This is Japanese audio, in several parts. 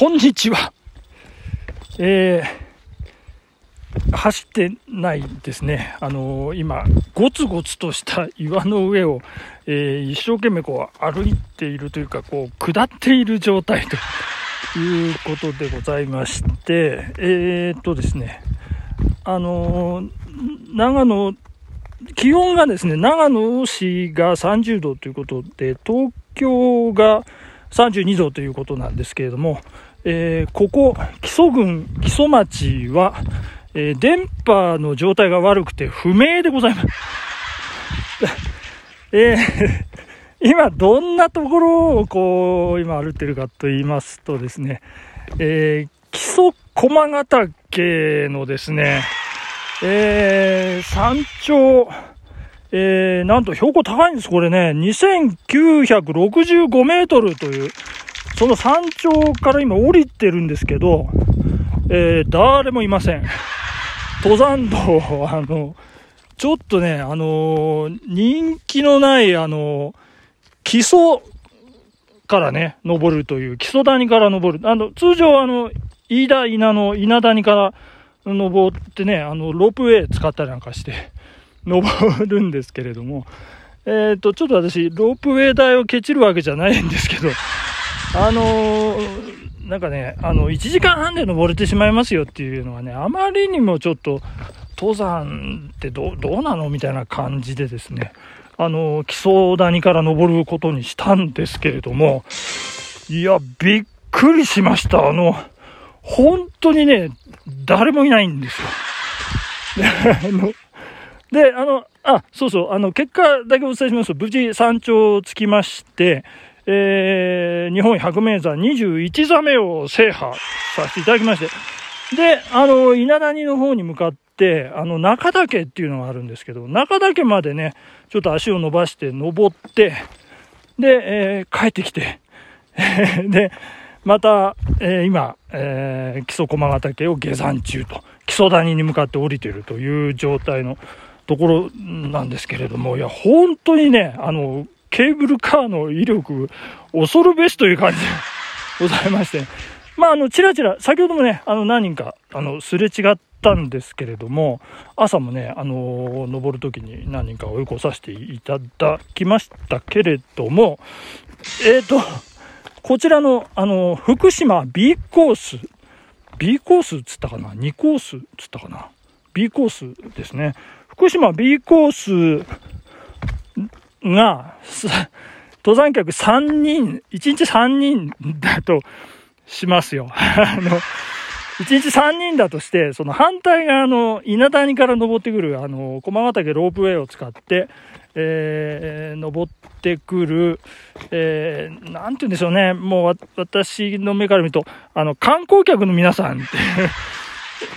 こんにちは。えー、走ってないですね。あのー、今、ゴツゴツとした岩の上を、えー、一生懸命こう歩いているというか、こう、下っている状態ということでございまして、えー、っとですね、あの長野、気温がですね、長野市が30度ということで、東京が32度ということなんですけれども、えー、ここ、木曽郡、木曽町は、えー、電波の状態が悪くて不明でございます。えー、今、どんなところをこう、今歩ってるかと言いますとですね、えー、木曽駒ヶ岳のですね、えー、山頂、えー、なんと標高高いんです、これね。2965メートルという、その山頂から今降りてるんですけど、えー、誰もいません。登山道、あの、ちょっとね、あの人気のない、あの基礎からね、登るという、基礎谷から登る。あの、通常、あの、飯田稲の稲谷から登ってね、あの、ロープウェイ使ったりなんかして、登るんですけれども、えっ、ー、と、ちょっと私、ロープウェイ台をケチるわけじゃないんですけど、あのー、なんかね、あの、1時間半で登れてしまいますよっていうのはね、あまりにもちょっと、登山ってどうなの？みたいな感じでですね、あの、基礎谷から登ることにしたんですけれども、いや、びっくりしました。あの、本当にね、誰もいないんですよ。で、あの、あ、そうそう、あの、結果だけお伝えしますと、無事山頂着きまして、えー、日本百名山21座目を制覇させていただきまして、で、あの、稲谷の方に向かって、あの、中岳っていうのがあるんですけど、中岳までね、ちょっと足を伸ばして登って、で、えー、帰ってきて、で、また、えー、今、えー、木曽駒ヶ岳を下山中と、木曽谷に向かって降りているという状態のところなんですけれども、いや、本当にね、あの、ケーブルカーの威力、恐るべしという感じで ございまして、まあ、あの、ちらちら、先ほどもね、あの、何人か、あの、すれ違ったんですけれども、朝もね、あの、登るときに何人か追い越させていただきましたけれども、えっ、ー、と、こちらの、あの、福島 B コース、B コースっつったかな ?2 コースっつったかな ?B コースですね。福島 B コースが、登山客3人、1日3人だとしますよ。あの、1日3人だとして、その反対側の稲谷から登ってくる、あの、駒ヶ岳ロープウェイを使って、えー、登ってくる、えー、なんて言うんでしょうね、もう私の目から見ると、あの、観光客の皆さんって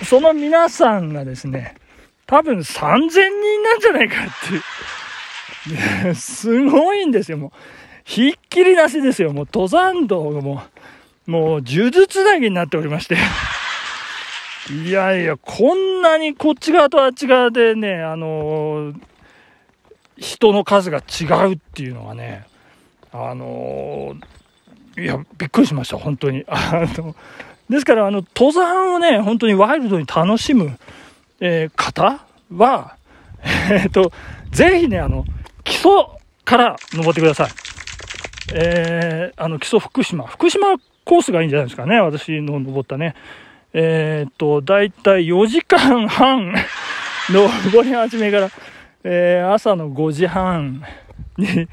その皆さんがですね、多分3000人なんじゃないかっていう。すごいんですよ、もう。ひっきりなしですよ、もう登山道がもう、もう呪術つなぎになっておりまして。いやいや、こんなにこっち側とあっち側でね、あのー、人の数が違うっていうのがね、あのー、いや、びっくりしました、本当に。あの、ですから、あの、登山をね、本当にワイルドに楽しむ、えー、方は、えっと、ぜひね、あの、基礎から登ってください。えー、あの、基礎福島。福島コースがいいんじゃないですかね。私の登ったね。えー、っと、だいたい4時間半 登り始めから、えー、朝の5時半に、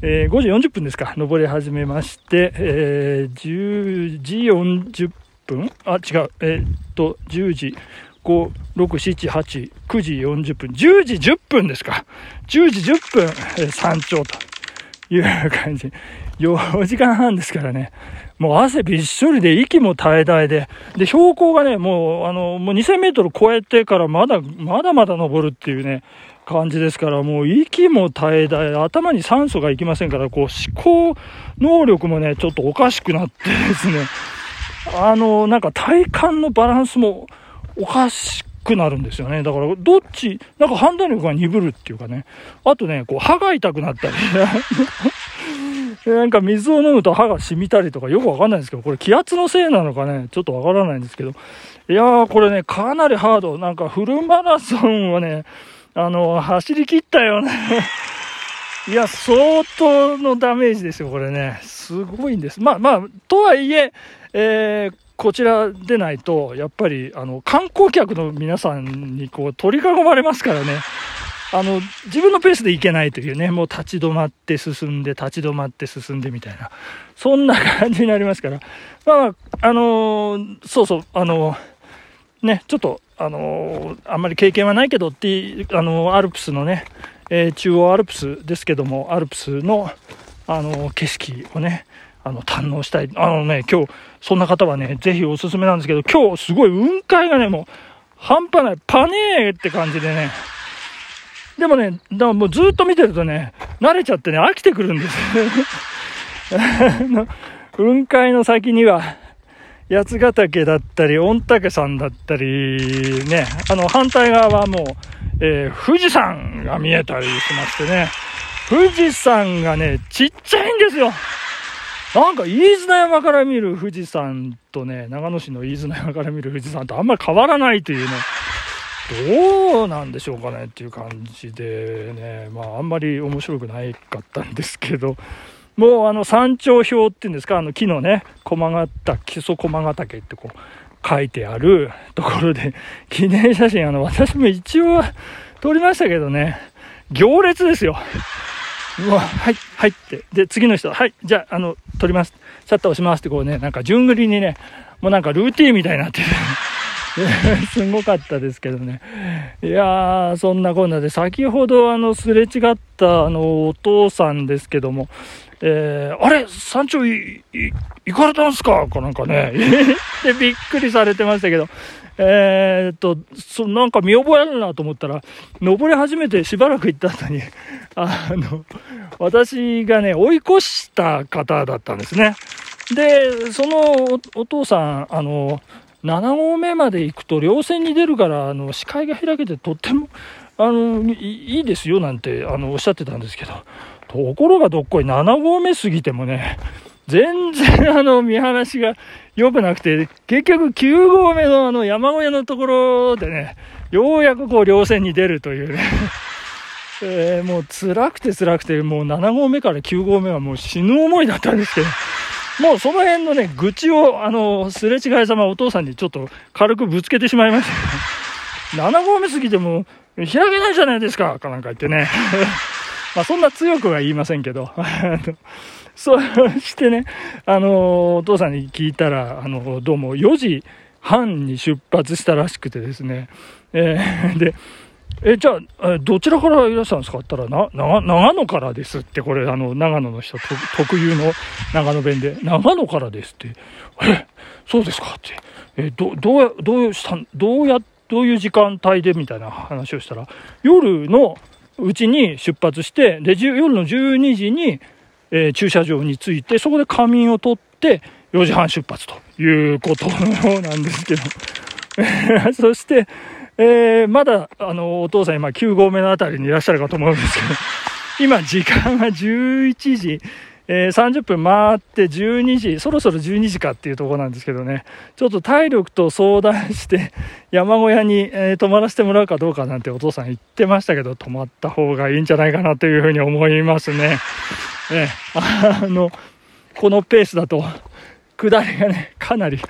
えー、5時40分ですか、登り始めまして、えー、10時40分？あ、違う、えー、っと、10時5、6、7、8、9時40分、10時10分ですか。10時10分、山頂という感じ。4時間半ですからね。もう汗びっしょりで息も絶え絶えで。で、標高がね、もう、あの、もう2000メートル超えてからまだ、まだまだ登るっていうね、感じですから、もう息も絶え絶え、頭に酸素がいきませんから、こう思考能力もね、ちょっとおかしくなってですね、あの、なんか体幹のバランスも、おかしくなるんですよね。だから、どっち、なんか判断力が鈍るっていうかね。あとね、こう、歯が痛くなったり。で なんか水を飲むと歯が染みたりとかよくわかんないんですけど、これ気圧のせいなのかね、ちょっとわからないんですけど、いやー、これね、かなりハード。なんかフルマラソンをね、あの、走り切ったよね。いや、相当のダメージですよ、これね。すごいんです。まあまあ、とはいえ、えー、こちらでないと、やっぱり、あの、観光客の皆さんにこう、取り囲まれますからね。あの、自分のペースで行けないというね、もう立ち止まって進んで、立ち止まって進んでみたいな、そんな感じになりますから、まあ、あのー、そうそう、あのー、ね、ちょっと、あのー、あんまり経験はないけどっていう、あのアルプスのね、え、中央アルプスですけども、アルプスの、あの景色をね、あの、堪能したい。あのね、今日、そんな方はね、ぜひおすすめなんですけど、今日すごい雲海がね、もう、半端ない、パネーって感じでね、でもね、だからもうずっと見てるとね、慣れちゃってね、飽きてくるんです 雲海の先には、八ヶ岳だったり、御嶽山だったり、ね、あの、反対側はもう、えー、富士山が見えたりしましてね、富士山がね、ちっちゃいんですよ。なんか、飯綱山から見る富士山とね、長野市の飯綱山から見る富士山とあんまり変わらないというね、どうなんでしょうかねっていう感じでね、まあ、あんまり面白くないかったんですけど、もうあの山頂表っていうんですか、あの木のね、駒形、基礎駒ヶ岳ってこう書いてあるところで、記念写真、あの、私も一応撮りましたけどね、行列ですよ。うわ、はい、はいって。で、次の人、ははい、じゃあ、あの、撮ります。シャッター押しますってこうね、なんか順繰りにね、もうなんかルーティンみたいになってる。すごかったですけどね。いやー、そんなこんなで、先ほどあの、すれ違ったあの、お父さんですけども、えー、あれ山頂、行かれたんすか？かなんかね、で、びっくりされてましたけど、えー、っと、そなんか見覚えあるなと思ったら、登り始めてしばらく行った後に、あの、私がね、追い越した方だったんですね。で、そのお父さん、あの、7合目まで行くと稜線に出るからあの視界が開けてとってもあのいいですよなんてあのおっしゃってたんですけどところがどっこい7合目過ぎてもね全然あの見晴らしが良くなくて結局9合目のあの山小屋のところでねようやくこう稜線に出るというね。えー、もう辛くて辛くてもう7合目から9合目はもう死ぬ思いだったんですけど。もうその辺のね、愚痴を、あの、すれ違いざまお父さんにちょっと軽くぶつけてしまいました。けど、7合目過ぎても、開けないじゃないですか、かなんか言ってね。まあそんな強くは言いませんけど、そしてね、あの、お父さんに聞いたら、あの、どうも4時半に出発したらしくてですね、えー、で、え、じゃあ、どちらからいらっしゃるんですか？って言ったら、な、長野からですって、これ、あの、長野の人特有の長野弁で、長野からですって、え、そうですかって、え、ど、どう、どうしたどうや、どういう時間帯でみたいな話をしたら、夜のうちに出発して、で、夜の12時に、えー、駐車場に着いて、そこで仮眠を取って、4時半出発ということのようなんですけど、そして、えー、まだ、あの、お父さん今9合目のあたりにいらっしゃるかと思うんですけど、今時間が11時、えー、30分回って12時、そろそろ12時かっていうところなんですけどね、ちょっと体力と相談して、山小屋に、えー、泊まらせてもらうかどうかなんてお父さん言ってましたけど、泊まった方がいいんじゃないかなというふうに思いますね。え、あの、このペースだと、下りがね、かなり、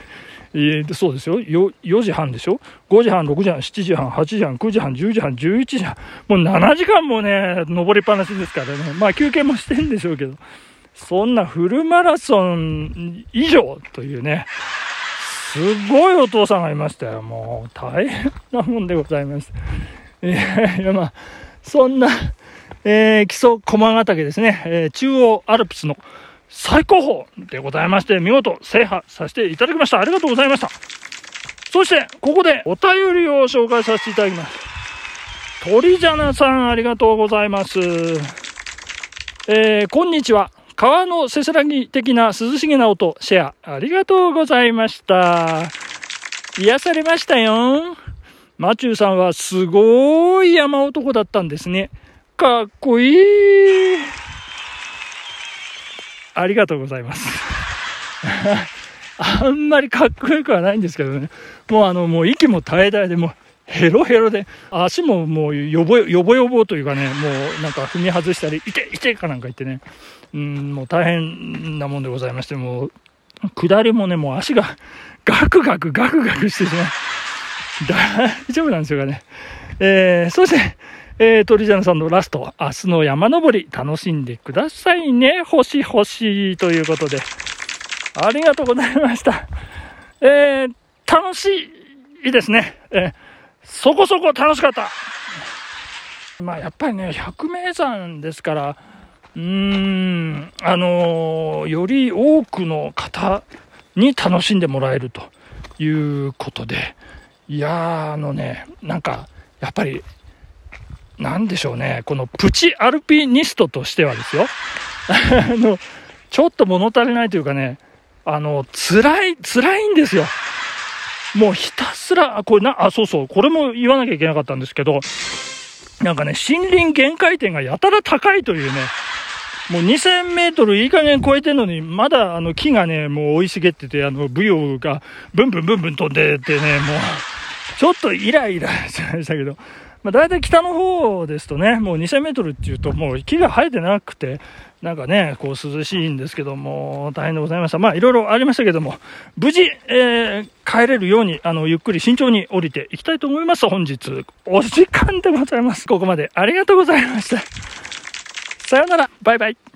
えー、そうですよよ、4時半でしょ ?5 時半、6時半、7時半、8時半、9時半、10時半、11時半、もう7時間もね、登りっぱなしですからね。まあ休憩もしてんでしょうけど、そんなフルマラソン以上というね、すごいお父さんがいましたよ。もう大変なもんでございます。いやいや、まあ、そんな、えー、基礎駒ヶ岳ですね、えー、中央アルプスの最高峰でございまして、見事制覇させていただきました。ありがとうございました。そして、ここでお便りを紹介させていただきます。鳥じゃなさん、ありがとうございます。えー、こんにちは。川のせせらぎ的な涼しげな音、シェア、ありがとうございました。癒されましたよ。マチューさんはすごい山男だったんですね。かっこいい。ありがとうございます。あんまりかっこよくはないんですけどね。もうあの、もう息も絶え絶えで、もうヘロヘロで、足ももうよぼよぼよぼというかね、もうなんか踏み外したり、いていてかなんか言ってね、うん、もう大変なもんでございまして、もう、下りもね、もう足がガクガクガクガクしてしまう。大丈夫なんですよね。えー、そして、えー、鳥ジャンさんのラスト、明日の山登り、楽しんでくださいね。星星ということで。ありがとうございました。えー、楽しいですね。えー、そこそこ楽しかった。まあ、やっぱりね、百名山ですから、うーん、あのー、より多くの方に楽しんでもらえるということで、いや、あのね、なんか、やっぱり、なんでしょうね、このプチアルピニストとしてはですよ、あの、ちょっと物足りないというかね、あの、辛い、辛いんですよ。もうひたすら、これな、あ、そうそう、これも言わなきゃいけなかったんですけど、なんかね、森林限界点がやたら高いというね、もう2000メートルいい加減超えてるのに、まだあの木がね、もう生い茂ってて、あの、ブヨがブンブンブンブン飛んでってね、もう、ちょっとイライラしましたけど、まあ、大体北の方ですとね、もう2000メートルっていうと、もう木が生えてなくて、なんかね、こう涼しいんですけども、大変でございました。まあ、いろいろありましたけども、無事、えー、帰れるように、あの、ゆっくり慎重に降りていきたいと思います。本日、お時間でございます。ここまでありがとうございました。さようなら、バイバイ。